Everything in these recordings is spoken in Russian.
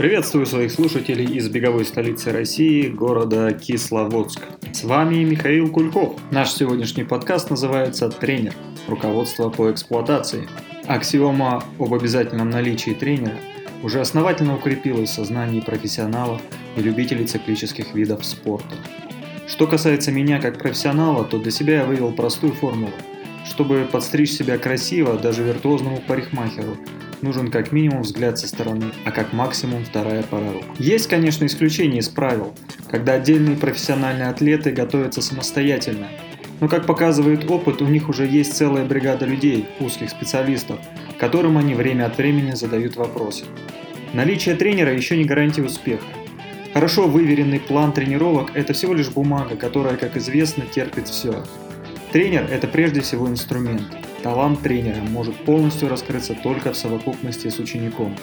Приветствую своих слушателей из беговой столицы России, города Кисловодск. С вами Михаил Кульков. Наш сегодняшний подкаст называется «Тренер. Руководство по эксплуатации». Аксиома об обязательном наличии тренера уже основательно укрепилась в сознании профессионалов и любителей циклических видов спорта. Что касается меня как профессионала, то для себя я вывел простую формулу. Чтобы подстричь себя красиво, даже виртуозному парикмахеру – нужен как минимум взгляд со стороны, а как максимум вторая пара рук. Есть, конечно, исключения из правил, когда отдельные профессиональные атлеты готовятся самостоятельно, но как показывает опыт, у них уже есть целая бригада людей, узких специалистов, которым они время от времени задают вопросы. Наличие тренера еще не гарантия успеха. Хорошо выверенный план тренировок – это всего лишь бумага, которая, как известно, терпит все. Тренер – это прежде всего инструмент – Талант тренера может полностью раскрыться только в совокупности с учеником.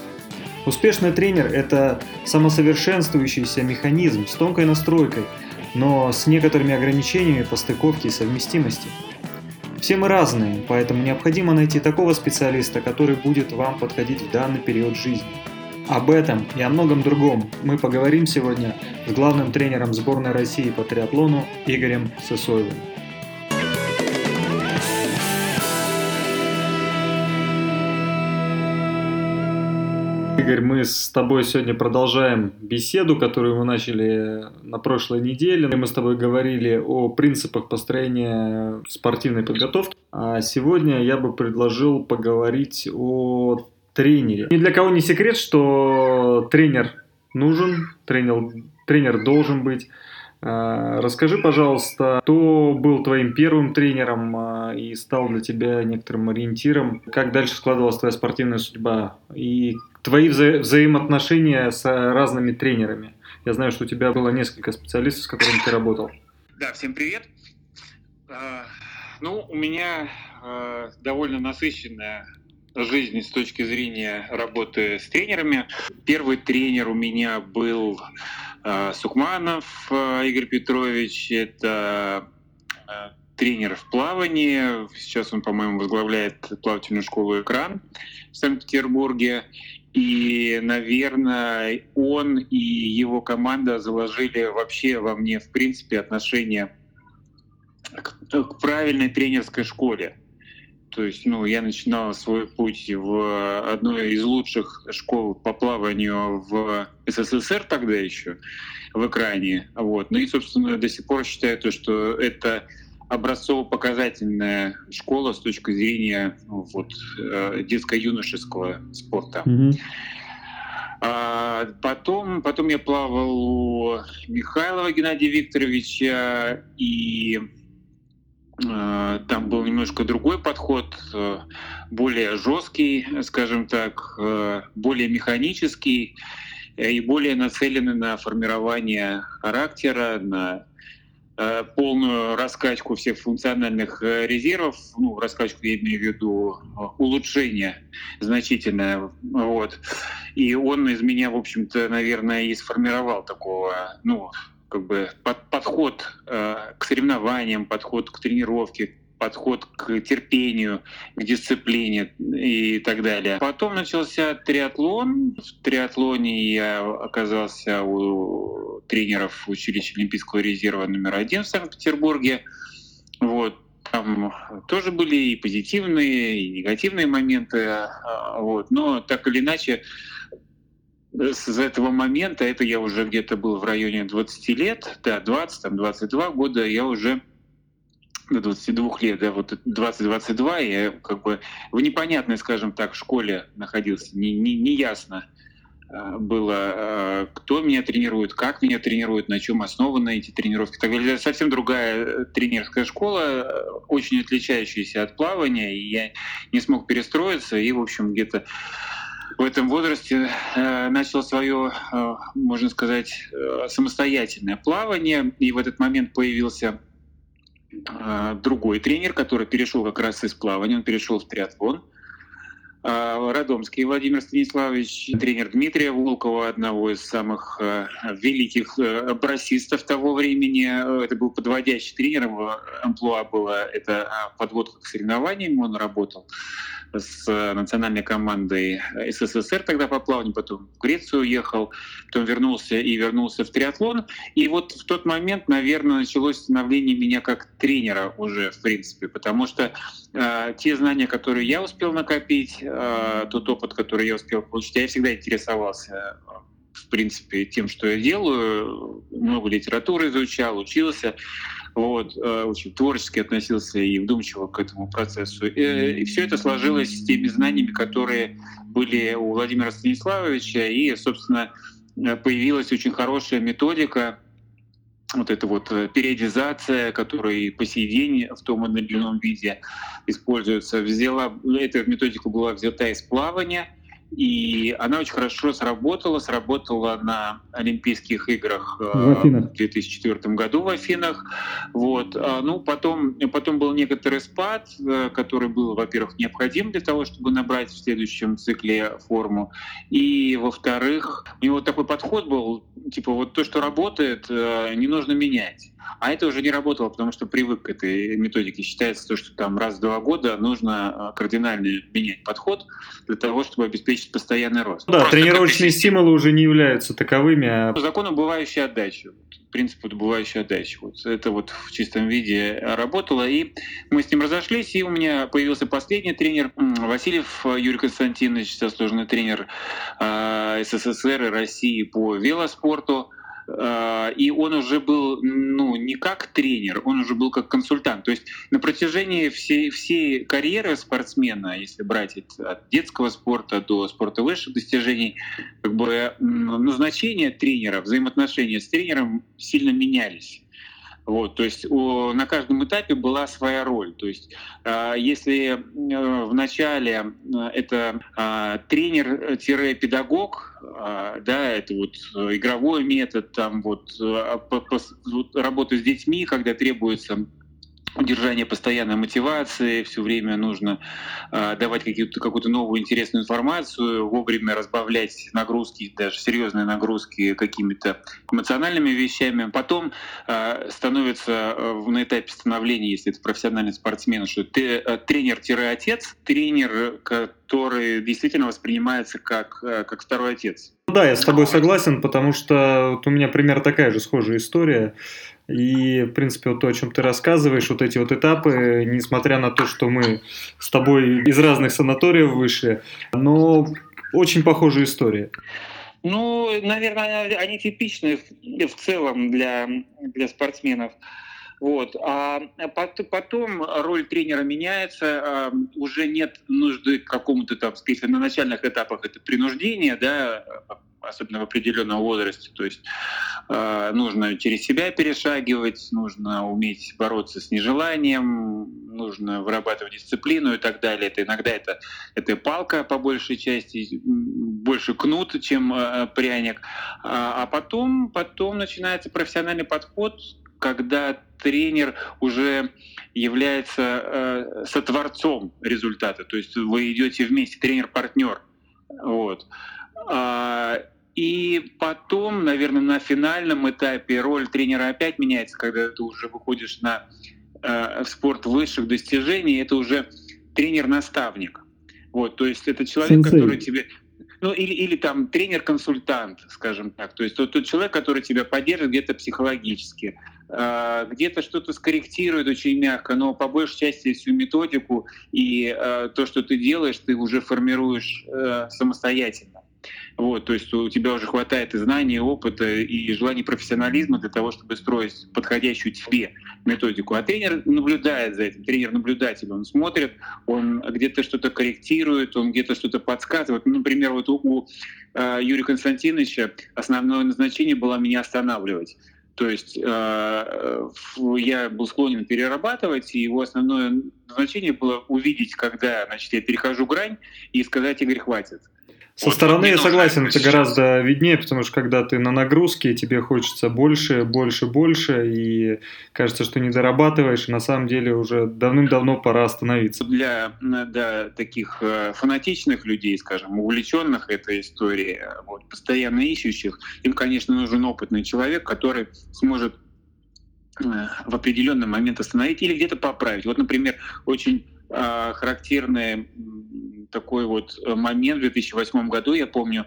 Успешный тренер – это самосовершенствующийся механизм с тонкой настройкой, но с некоторыми ограничениями по стыковке и совместимости. Все мы разные, поэтому необходимо найти такого специалиста, который будет вам подходить в данный период жизни. Об этом и о многом другом мы поговорим сегодня с главным тренером сборной России по триатлону Игорем Сысоевым. Игорь, мы с тобой сегодня продолжаем беседу, которую мы начали на прошлой неделе. Мы с тобой говорили о принципах построения спортивной подготовки. А сегодня я бы предложил поговорить о тренере. Ни для кого не секрет, что тренер нужен, тренер, тренер должен быть. А, расскажи, пожалуйста, кто был твоим первым тренером а, и стал для тебя некоторым ориентиром? Как дальше складывалась твоя спортивная судьба? И твои вза- взаимоотношения с разными тренерами? Я знаю, что у тебя было несколько специалистов, с которыми ты работал. Да, всем привет. А, ну, у меня довольно насыщенная жизнь с точки зрения работы с тренерами. Первый тренер у меня был Э, Сукманов э, Игорь Петрович, это э, тренер в плавании. Сейчас он, по-моему, возглавляет плавательную школу «Экран» в Санкт-Петербурге. И, наверное, он и его команда заложили вообще во мне, в принципе, отношение к правильной тренерской школе. То есть, ну, я начинал свой путь в одной из лучших школ по плаванию в СССР тогда еще, в экране. Вот. Ну и, собственно, до сих пор считаю то, что это образцово-показательная школа с точки зрения ну, вот, э, детско-юношеского спорта. Mm-hmm. А потом, потом я плавал у Михайлова Геннадия Викторовича и там был немножко другой подход, э, более жесткий, скажем так, э, более механический и более нацеленный на формирование характера, на полную раскачку всех функциональных резервов, ну, раскачку я имею в виду улучшение значительное, вот. И он из меня, в общем-то, наверное, и сформировал такого, ну, как бы под, подход э, к соревнованиям, подход к тренировке, подход к терпению, к дисциплине и так далее. Потом начался триатлон. В триатлоне я оказался у тренеров училища Олимпийского резерва номер один в Санкт-Петербурге. Вот. Там тоже были и позитивные, и негативные моменты. А, вот. Но так или иначе, с этого момента, это я уже где-то был в районе 20 лет, да, 20, там, 22 года, я уже до 22 лет, да, вот 20-22, я как бы в непонятной, скажем так, школе находился, не, не, не ясно а, было, а, кто меня тренирует, как меня тренируют, на чем основаны эти тренировки. Так далее. Совсем другая э, тренерская школа, э, очень отличающаяся от плавания, и я не смог перестроиться, и, в общем, где-то в этом возрасте э, начал свое, э, можно сказать, э, самостоятельное плавание. И в этот момент появился другой тренер, который перешел как раз из плавания, он перешел в триатлон. А, Радомский Владимир Станиславович, тренер Дмитрия Волкова, одного из самых а, великих э, броссистов того времени. Это был подводящий тренер, его амплуа было это подводка к соревнованиям, он работал с национальной командой СССР тогда по плаванию, потом в Грецию уехал, потом вернулся и вернулся в триатлон. И вот в тот момент, наверное, началось становление меня как тренера уже, в принципе, потому что э, те знания, которые я успел накопить, э, тот опыт, который я успел получить, я всегда интересовался в принципе, тем, что я делаю, много литературы изучал, учился. Вот, э, очень творчески относился и вдумчиво к этому процессу. И, и все это сложилось с теми знаниями, которые были у Владимира Станиславовича, и, собственно, э, появилась очень хорошая методика, вот эта вот э, периодизация, которая по сей день в том или ином виде используется, взяла, эта методика была взята из плавания, и она очень хорошо сработала. Сработала на Олимпийских играх э, в, в 2004 году в Афинах. Вот. А, ну, потом, потом был некоторый спад, э, который был, во-первых, необходим для того, чтобы набрать в следующем цикле форму. И, во-вторых, у него такой подход был, типа вот то, что работает, э, не нужно менять. А это уже не работало, потому что привык к этой методике. Считается, то, что там раз в два года нужно кардинально менять подход для того, чтобы обеспечить постоянный рост. Да, Просто тренировочные стимулы уже не являются таковыми. А... По закону убывающей отдачи. Принцип добывающей отдачи. Вот это вот в чистом виде работало. И мы с ним разошлись, и у меня появился последний тренер Васильев Юрий Константинович, заслуженный тренер э, СССР и России по велоспорту. А, и он уже был ну, не как тренер, он уже был как консультант. То есть на протяжении всей, всей карьеры спортсмена, если брать от детского спорта до спорта высших достижений, как бы назначение тренера, взаимоотношения с тренером сильно менялись. Вот, то есть у, на каждом этапе была своя роль. То есть э, если э, в начале э, это э, тренер-педагог, э, да, это вот игровой метод, там вот, э, по, по, вот работа с детьми, когда требуется удержание постоянной мотивации, все время нужно э, давать какую-то новую интересную информацию, вовремя разбавлять нагрузки, даже серьезные нагрузки какими-то эмоциональными вещами. Потом э, становится э, на этапе становления, если это профессиональный спортсмен, что ты э, тренер-отец, тренер, который действительно воспринимается как, э, как второй отец. Да, я с тобой согласен, потому что вот у меня пример такая же схожая история. И, в принципе, вот то, о чем ты рассказываешь, вот эти вот этапы, несмотря на то, что мы с тобой из разных санаториев вышли, но очень похожая история. Ну, наверное, они типичны в целом для, для спортсменов. Вот. А потом роль тренера меняется, а, уже нет нужды к какому-то там, сказать, на начальных этапах это принуждение, да, особенно в определенном возрасте. То есть э, нужно через себя перешагивать, нужно уметь бороться с нежеланием, нужно вырабатывать дисциплину и так далее. Это иногда это, это палка по большей части, больше кнут, чем э, пряник. А, а потом, потом начинается профессиональный подход, когда тренер уже является э, сотворцом результата. То есть вы идете вместе, тренер-партнер. Вот. А, и потом, наверное, на финальном этапе роль тренера опять меняется, когда ты уже выходишь на э, спорт высших достижений, это уже тренер-наставник. Вот, то есть это человек, Сенсей. который тебе ну или, или там тренер-консультант, скажем так, то есть тот, тот человек, который тебя поддержит где-то психологически, где-то что-то скорректирует очень мягко, но по большей части всю методику и э, то, что ты делаешь, ты уже формируешь э, самостоятельно. Вот, то есть у тебя уже хватает и знаний, и опыта, и желания профессионализма для того, чтобы строить подходящую тебе методику. А тренер наблюдает за этим, тренер наблюдатель, он смотрит, он где-то что-то корректирует, он где-то что-то подсказывает. Ну, например, вот у, у э, Юрия Константиновича основное назначение было меня останавливать. То есть э, я был склонен перерабатывать, и его основное назначение было увидеть, когда значит, я перехожу грань, и сказать, Игорь, хватит. Со вот, стороны я согласен, это гораздо виднее, потому что когда ты на нагрузке, тебе хочется больше, больше, больше, и кажется, что не дорабатываешь, и на самом деле уже давным-давно пора остановиться. Для, для таких э, фанатичных людей, скажем, увлеченных этой историей, вот, постоянно ищущих, им, конечно, нужен опытный человек, который сможет э, в определенный момент остановить или где-то поправить. Вот, например, очень э, характерный такой вот э, момент. В 2008 году, я помню,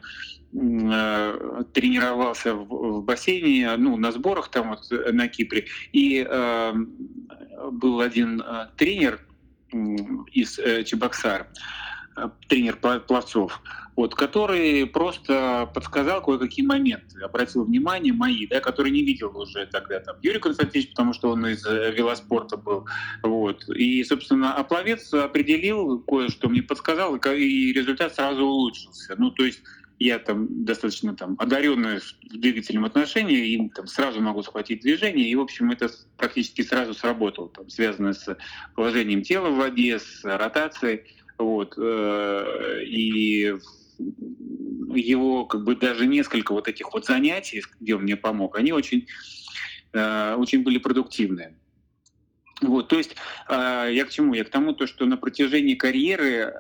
э, тренировался в, бассейне, ну, на сборах там вот э, на Кипре, и э, был один тренер из Чебоксар, тренер пловцов, вот, который просто подсказал кое-какие моменты, обратил внимание мои, да, которые не видел уже тогда там Юрий Константинович, потому что он из э, велоспорта был. Вот. И, собственно, а пловец определил кое-что, мне подсказал, и результат сразу улучшился. Ну, то есть я там достаточно там одаренный в двигательном отношении, и там сразу могу схватить движение, и, в общем, это практически сразу сработало, там, связано с положением тела в воде, с ротацией. Вот. Э, и его как бы даже несколько вот этих вот занятий, где он мне помог, они очень, э, очень были продуктивные. Вот, то есть э, я к чему? Я к тому, то, что на протяжении карьеры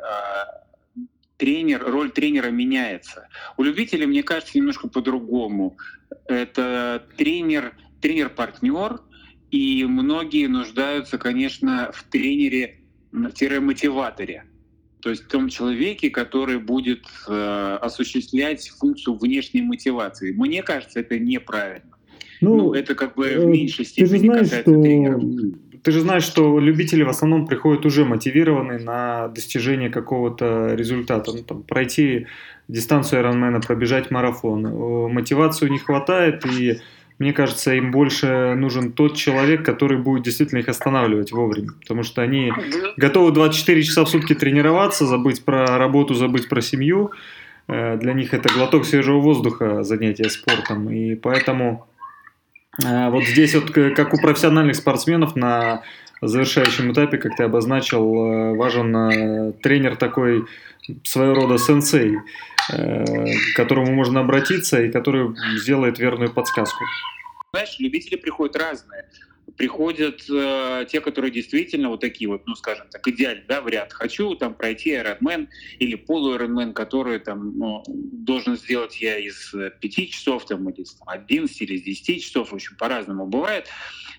тренер, роль тренера меняется. У любителей, мне кажется, немножко по-другому. Это тренер, тренер-партнер, и многие нуждаются, конечно, в тренере-мотиваторе. То есть в том человеке, который будет э, осуществлять функцию внешней мотивации. Мне кажется, это неправильно. Ну, ну это как бы в э, меньшей степени знаешь, касается что... тренеров. Ты же знаешь, что любители в основном приходят уже мотивированные на достижение какого-то результата. Ну, там, пройти дистанцию Ironman, пробежать марафон. Мотивацию не хватает, и мне кажется, им больше нужен тот человек, который будет действительно их останавливать вовремя. Потому что они готовы 24 часа в сутки тренироваться, забыть про работу, забыть про семью. Э, для них это глоток свежего воздуха, занятие спортом. И поэтому э, вот здесь вот, как у профессиональных спортсменов на завершающем этапе, как ты обозначил, э, важен тренер такой своего рода сенсей, к которому можно обратиться и который сделает верную подсказку. Знаешь, любители приходят разные. Приходят э, те, которые действительно вот такие вот, ну, скажем так, идеальный да, вариант. Хочу там пройти Ironman или полу Ironman, который там ну, должен сделать я из 5 э, часов, там, или из 11 или из 10 часов, в общем, по-разному бывает.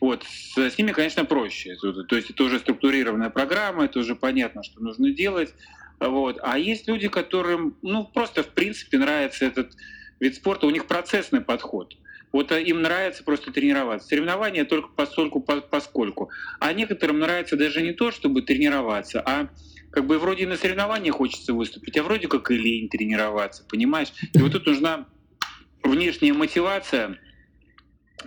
Вот, с, с ними, конечно, проще. То есть это уже структурированная программа, это уже понятно, что нужно делать. Вот. А есть люди, которым, ну, просто в принципе нравится этот вид спорта, у них процессный подход. Вот э, им нравится просто тренироваться. Соревнования только постольку, поскольку. А некоторым нравится даже не то, чтобы тренироваться, а как бы вроде на соревнованиях хочется выступить, а вроде как и лень тренироваться, понимаешь? И вот тут нужна внешняя мотивация.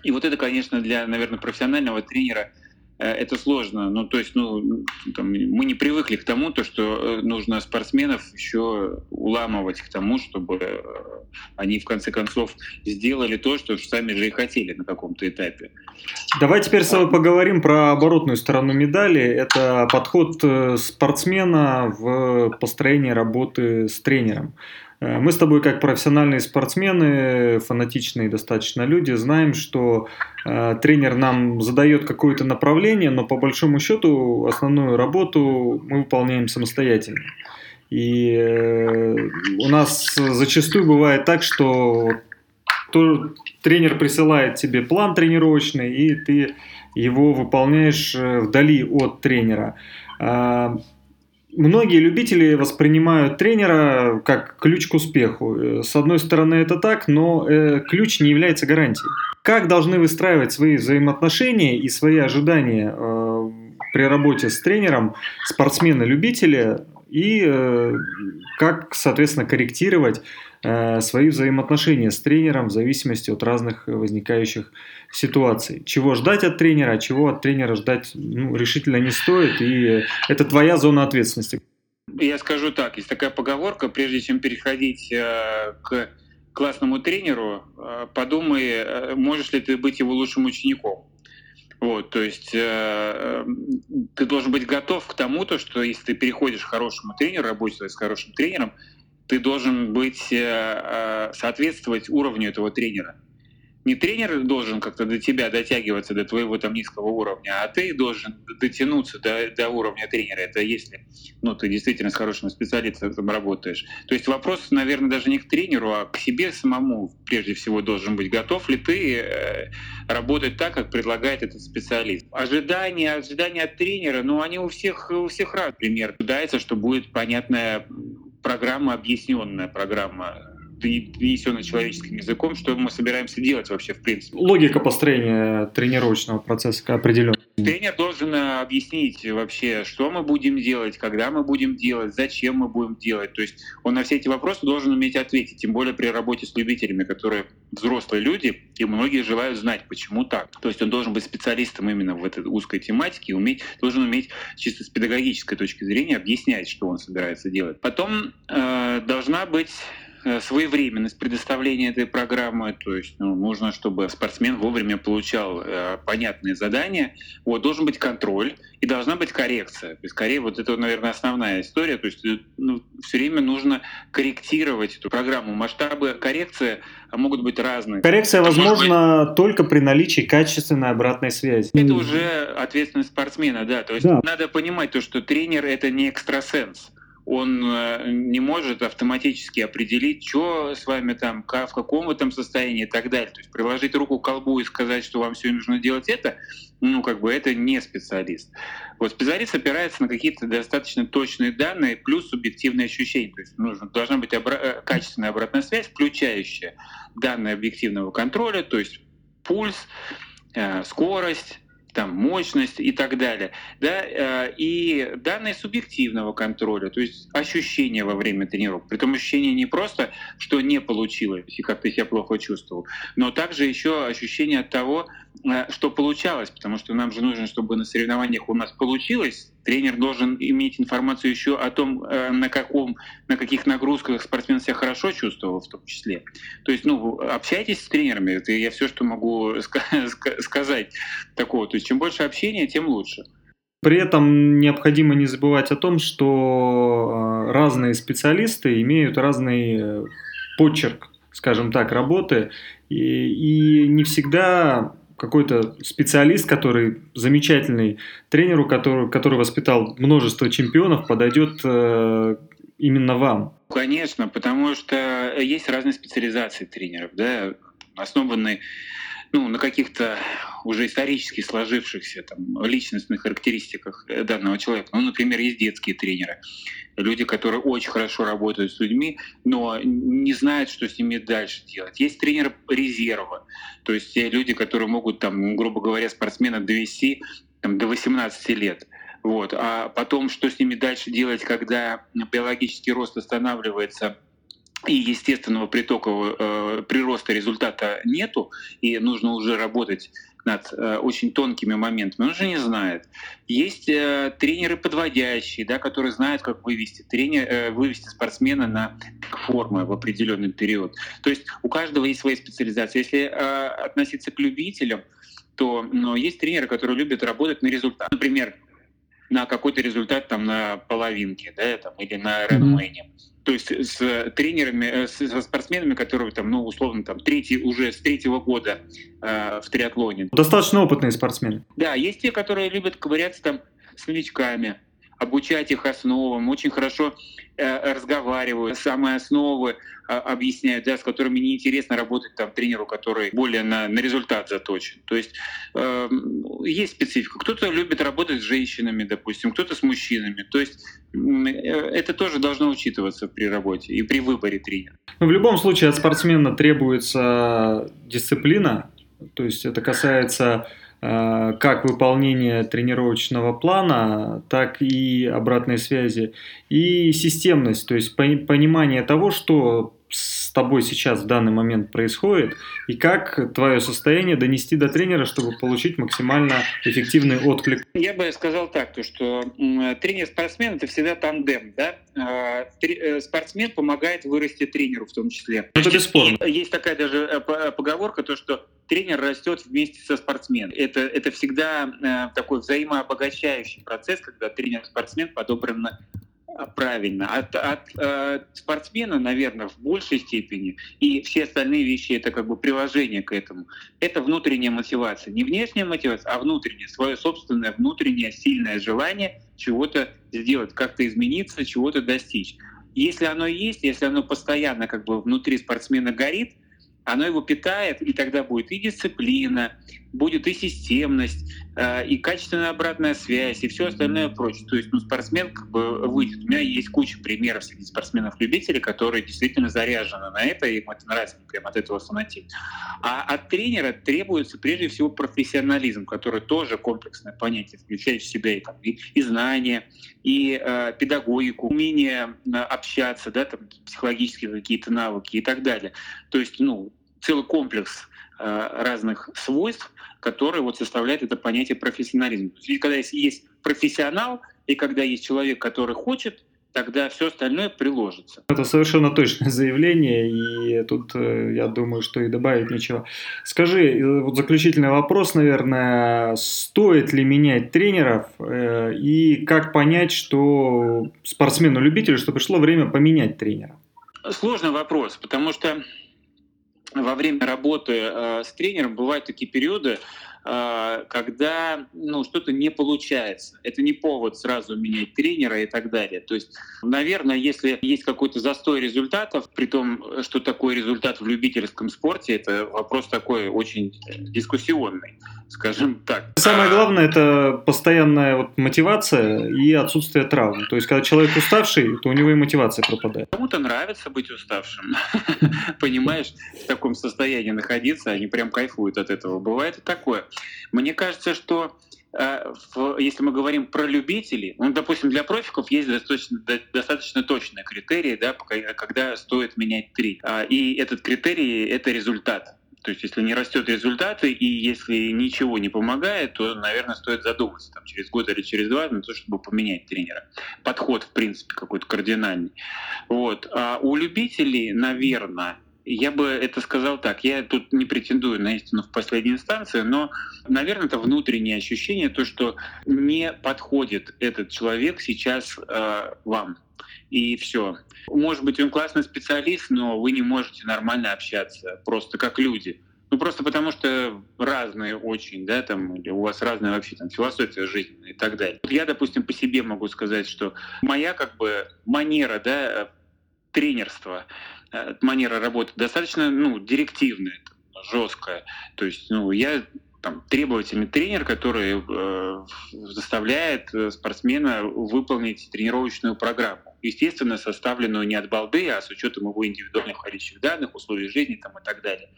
И вот это, конечно, для, наверное, профессионального тренера – это сложно. Ну, то есть, ну, там, мы не привыкли к тому, то, что э, нужно спортсменов еще уламывать к тому, чтобы э, они в конце концов сделали то, что сами же и хотели на каком-то этапе. Давай теперь с тобой поговорим про оборотную сторону медали. Это подход спортсмена в построении работы с тренером. Э, мы с тобой, как профессиональные спортсмены, фанатичные достаточно люди, знаем, что э, тренер нам задает какое-то направление, но по большому счету основную работу мы выполняем самостоятельно. И э, у нас зачастую бывает так, что то, тренер присылает тебе план тренировочный, и ты его выполняешь э, вдали от тренера. Многие любители воспринимают тренера как ключ к успеху. Э, с одной стороны это так, но э, ключ не является гарантией. Как должны выстраивать свои взаимоотношения и свои ожидания э, при работе с тренером спортсмены-любители и э, как, соответственно, корректировать свои взаимоотношения с тренером в зависимости от разных возникающих ситуаций. Чего ждать от тренера, а чего от тренера ждать ну, решительно не стоит, и это твоя зона ответственности. Я скажу так, есть такая поговорка, прежде чем переходить э, к классному тренеру, э, подумай, э, можешь ли ты быть его лучшим учеником. Вот, то есть э, ты должен быть готов к тому, то, что если ты переходишь к хорошему тренеру, работать с хорошим тренером, ты должен быть, э, э, соответствовать уровню этого тренера не тренер должен как-то до тебя дотягиваться, до твоего там низкого уровня, а ты должен дотянуться до, до уровня тренера. Это если ну, ты действительно с хорошим специалистом работаешь. То есть вопрос, наверное, даже не к тренеру, а к себе самому прежде всего должен быть. Готов ли ты э, работать так, как предлагает этот специалист? Ожидания, ожидания от тренера, ну, они у всех, у всех разные. Например, ожидается, что будет понятная программа, объясненная программа донесено человеческим языком, что мы собираемся делать вообще в принципе. Логика построения тренировочного процесса определенно. Тренер должен э, объяснить вообще, что мы будем делать, когда мы будем делать, зачем мы будем делать. То есть он на все эти вопросы должен уметь ответить, тем более при работе с любителями, которые взрослые люди, и многие желают знать, почему так. То есть он должен быть специалистом именно в этой узкой тематике, и уметь, должен уметь чисто с педагогической точки зрения объяснять, что он собирается делать. Потом э, должна быть своевременность предоставления этой программы, то есть ну, нужно, чтобы спортсмен вовремя получал э, понятные задания, вот, должен быть контроль и должна быть коррекция. То есть, скорее, вот это, наверное, основная история, то есть э, ну, все время нужно корректировать эту программу. Масштабы коррекции могут быть разные. Коррекция это возможна быть... только при наличии качественной обратной связи. Это уже ответственность спортсмена, да. То есть да. надо понимать то, что тренер это не экстрасенс он э, не может автоматически определить, что с вами там, в каком вы там состоянии и так далее. То есть приложить руку к колбу и сказать, что вам все нужно делать это, ну, как бы это не специалист. Вот специалист опирается на какие-то достаточно точные данные плюс субъективные ощущения. То есть нужно, должна быть обра- э, качественная обратная связь, включающая данные объективного контроля, то есть пульс, э, скорость, там, мощность и так далее. Да? Э, и данные субъективного контроля, то есть ощущения во время тренировок. Притом ощущение не просто, что не получилось и как ты себя плохо чувствовал, но также еще ощущение от того, что получалось, потому что нам же нужно, чтобы на соревнованиях у нас получилось, тренер должен иметь информацию еще о том, э, на, каком, на каких нагрузках спортсмен себя хорошо чувствовал в том числе. То есть, ну, общайтесь с тренерами, это я все, что могу сказать такого. То есть, чем больше общения, тем лучше. При этом необходимо не забывать о том, что э, разные специалисты имеют разный э, почерк, скажем так, работы, и, и не всегда какой-то специалист, который замечательный тренеру, который, который воспитал множество чемпионов, подойдет э, именно вам? Конечно, потому что есть разные специализации тренеров, да, основанные ну, на каких-то уже исторически сложившихся там, личностных характеристиках данного человека. Ну, например, есть детские тренеры, люди, которые очень хорошо работают с людьми, но не знают, что с ними дальше делать. Есть тренеры резерва, то есть те люди, которые могут, там, грубо говоря, спортсмена довести там, до 18 лет. Вот. А потом, что с ними дальше делать, когда биологический рост останавливается и естественного притока э, прироста результата нету, и нужно уже работать над э, очень тонкими моментами, он уже не знает. Есть э, тренеры подводящие, да, которые знают, как вывести, тренер, э, вывести спортсмена на форму в определенный период. То есть у каждого есть своя специализация. Если э, относиться к любителям, то ну, есть тренеры, которые любят работать на результат. Например, на какой-то результат там на половинке, да, там, или на Ренмэне. Mm-hmm то есть с тренерами, э, со спортсменами, которые там, ну, условно, там, третий, уже с третьего года э, в триатлоне. Достаточно опытные спортсмены. Да, есть те, которые любят ковыряться там с новичками, обучать их основам, очень хорошо э, разговаривают, самые основы э, объясняют, да, с которыми неинтересно работать там тренеру, который более на, на результат заточен. То есть э, есть специфика. Кто-то любит работать с женщинами, допустим, кто-то с мужчинами. То есть э, это тоже должно учитываться при работе и при выборе тренера. Но ну, в любом случае от спортсмена требуется дисциплина, то есть это касается как выполнение тренировочного плана, так и обратной связи, и системность, то есть понимание того, что с тобой сейчас в данный момент происходит, и как твое состояние донести до тренера, чтобы получить максимально эффективный отклик. Я бы сказал так, то, что тренер-спортсмен – это всегда тандем. Да? А, э, спортсмен помогает вырасти тренеру в том числе. Это бесспорно. Есть такая даже э, поговорка, то, что тренер растет вместе со спортсменом. Это, это всегда э, такой взаимообогащающий процесс, когда тренер-спортсмен подобран правильно. От, от э, спортсмена, наверное, в большей степени, и все остальные вещи это как бы приложение к этому. Это внутренняя мотивация. Не внешняя мотивация, а внутренняя, свое собственное внутреннее сильное желание чего-то сделать, как-то измениться, чего-то достичь. Если оно есть, если оно постоянно как бы внутри спортсмена горит, оно его питает, и тогда будет и дисциплина, будет и системность, э, и качественная обратная связь, и все остальное прочее. То есть ну, спортсмен как бы выйдет. У меня есть куча примеров среди спортсменов-любителей, которые действительно заряжены на это, и им это нравится, прям от этого фанатеют. А от тренера требуется прежде всего профессионализм, который тоже комплексное понятие, включает в себя и, там, и, и знания, и э, педагогику, умение э, общаться, да, там, психологические какие-то навыки и так далее. То есть, ну, целый комплекс э, разных свойств, которые вот составляют это понятие профессионализма. То есть, когда есть, есть профессионал, и когда есть человек, который хочет, тогда все остальное приложится. Это совершенно точное заявление, и тут э, я думаю, что и добавить нечего. Скажи, э, вот заключительный вопрос, наверное, стоит ли менять тренеров, и как понять, что спортсмену-любителю, что пришло время поменять тренера? Сложный вопрос, потому что во время работы э, с тренером бывают такие периоды, когда ну, что-то не получается. Это не повод сразу менять тренера и так далее. То есть, наверное, если есть какой-то застой результатов, при том, что такой результат в любительском спорте, это вопрос такой очень дискуссионный скажем так. Самое главное это постоянная вот мотивация и отсутствие травм. То есть, когда человек уставший, то у него и мотивация пропадает. Кому-то нравится быть уставшим, понимаешь, в таком состоянии находиться, они прям кайфуют от этого. Бывает и такое. Мне кажется, что э, если мы говорим про любителей, ну, допустим, для профиков есть достаточно, достаточно точные критерии, да, когда стоит менять три. А, и этот критерий — это результат. То есть, если не растет результаты и если ничего не помогает, то, наверное, стоит задуматься там, через год или через два на то, чтобы поменять тренера. Подход, в принципе, какой-то кардинальный. Вот. А у любителей, наверное, я бы это сказал так, я тут не претендую на истину в последней инстанции, но, наверное, это внутреннее ощущение, то, что не подходит этот человек сейчас э, вам и все. Может быть, он классный специалист, но вы не можете нормально общаться, просто как люди. Ну, просто потому что разные очень, да, там, или у вас разная вообще там философия жизни и так далее. Я, допустим, по себе могу сказать, что моя, как бы, манера, да, тренерства, э, манера работы достаточно, ну, директивная, жесткая. То есть, ну, я там, требовательный тренер, который э, заставляет э, спортсмена выполнить тренировочную программу. Естественно, составленную не от балды, а с учетом его индивидуальных входящих данных, условий жизни там, и так далее.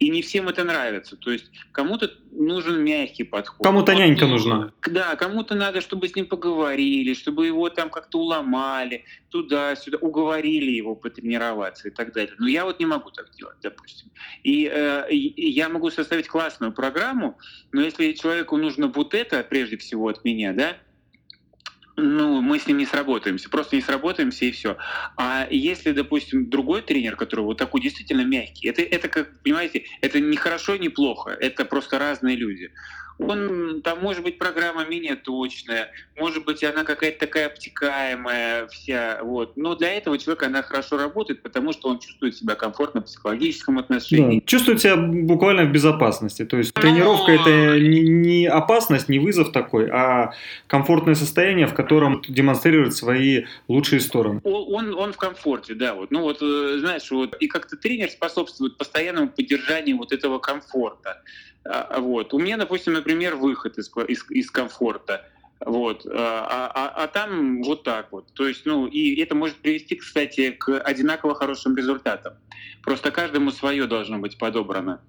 И не всем это нравится. То есть кому-то нужен мягкий подход. Кому-то нянька нужна. Да, кому-то надо, чтобы с ним поговорили, чтобы его там как-то уломали, туда-сюда, уговорили его потренироваться и так далее. Но я вот не могу так делать, допустим. И, э, и я могу составить классную программу, но если человеку нужно вот это, прежде всего от меня, да, ну, мы с ним не сработаемся, просто не сработаемся и все. А если, допустим, другой тренер, который вот такой действительно мягкий, это, это как, понимаете, это не хорошо, не плохо, это просто разные люди он, там может быть программа менее точная, может быть она какая-то такая обтекаемая вся, вот. Но для этого человека она хорошо работает, потому что он чувствует себя комфортно в психологическом отношении. Да, чувствует себя буквально в безопасности. То есть тренировка это не, не опасность, не вызов такой, а комфортное состояние, в котором демонстрирует свои лучшие стороны. Он, он в комфорте, да. Вот. Ну вот, э, знаешь, вот, и как-то тренер способствует постоянному поддержанию вот этого комфорта. А, вот. У меня, допустим, например, выход из, из, из комфорта. Вот. А, а, а там вот так вот. То есть, ну, и это может привести, кстати, к одинаково хорошим результатам. Просто каждому свое должно быть подобрано.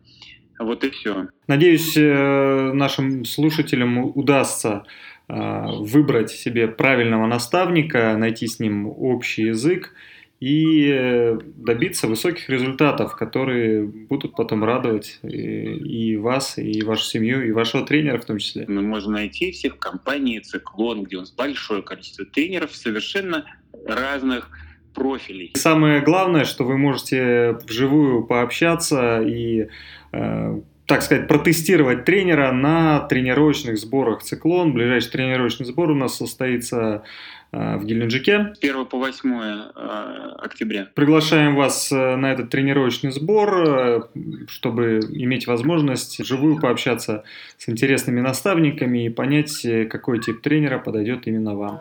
Вот и все. Надеюсь, э, нашим слушателям удастся э, выбрать себе правильного наставника, найти с ним общий язык и э, добиться высоких результатов, которые будут потом радовать и, и вас, и вашу семью, и вашего тренера в том числе. Мы можем найти всех в компании «Циклон», где у нас большое количество тренеров совершенно разных профилей. Самое главное, что вы можете вживую пообщаться и э, так сказать, протестировать тренера на тренировочных сборах «Циклон». Ближайший тренировочный сбор у нас состоится э, в Геленджике. С 1 по 8 э, октября. Приглашаем вас э, на этот тренировочный сбор, чтобы иметь возможность вживую пообщаться с интересными наставниками и понять, какой тип тренера подойдет именно вам.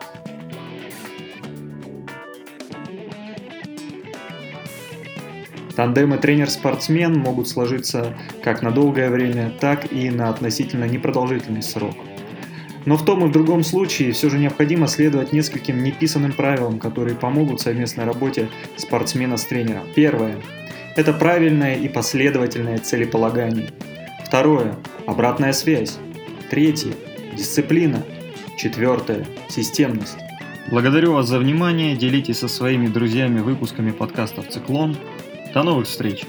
Тандемы тренер-спортсмен могут сложиться как на долгое время, так и на относительно непродолжительный срок. Но в том и в другом случае все же необходимо следовать нескольким неписанным правилам, которые помогут совместной работе спортсмена с тренером. Первое. Это правильное и последовательное целеполагание. Второе. Обратная связь. Третье. Дисциплина. Четвертое. Системность. Благодарю вас за внимание. Делитесь со своими друзьями выпусками подкастов «Циклон». До новых встреч!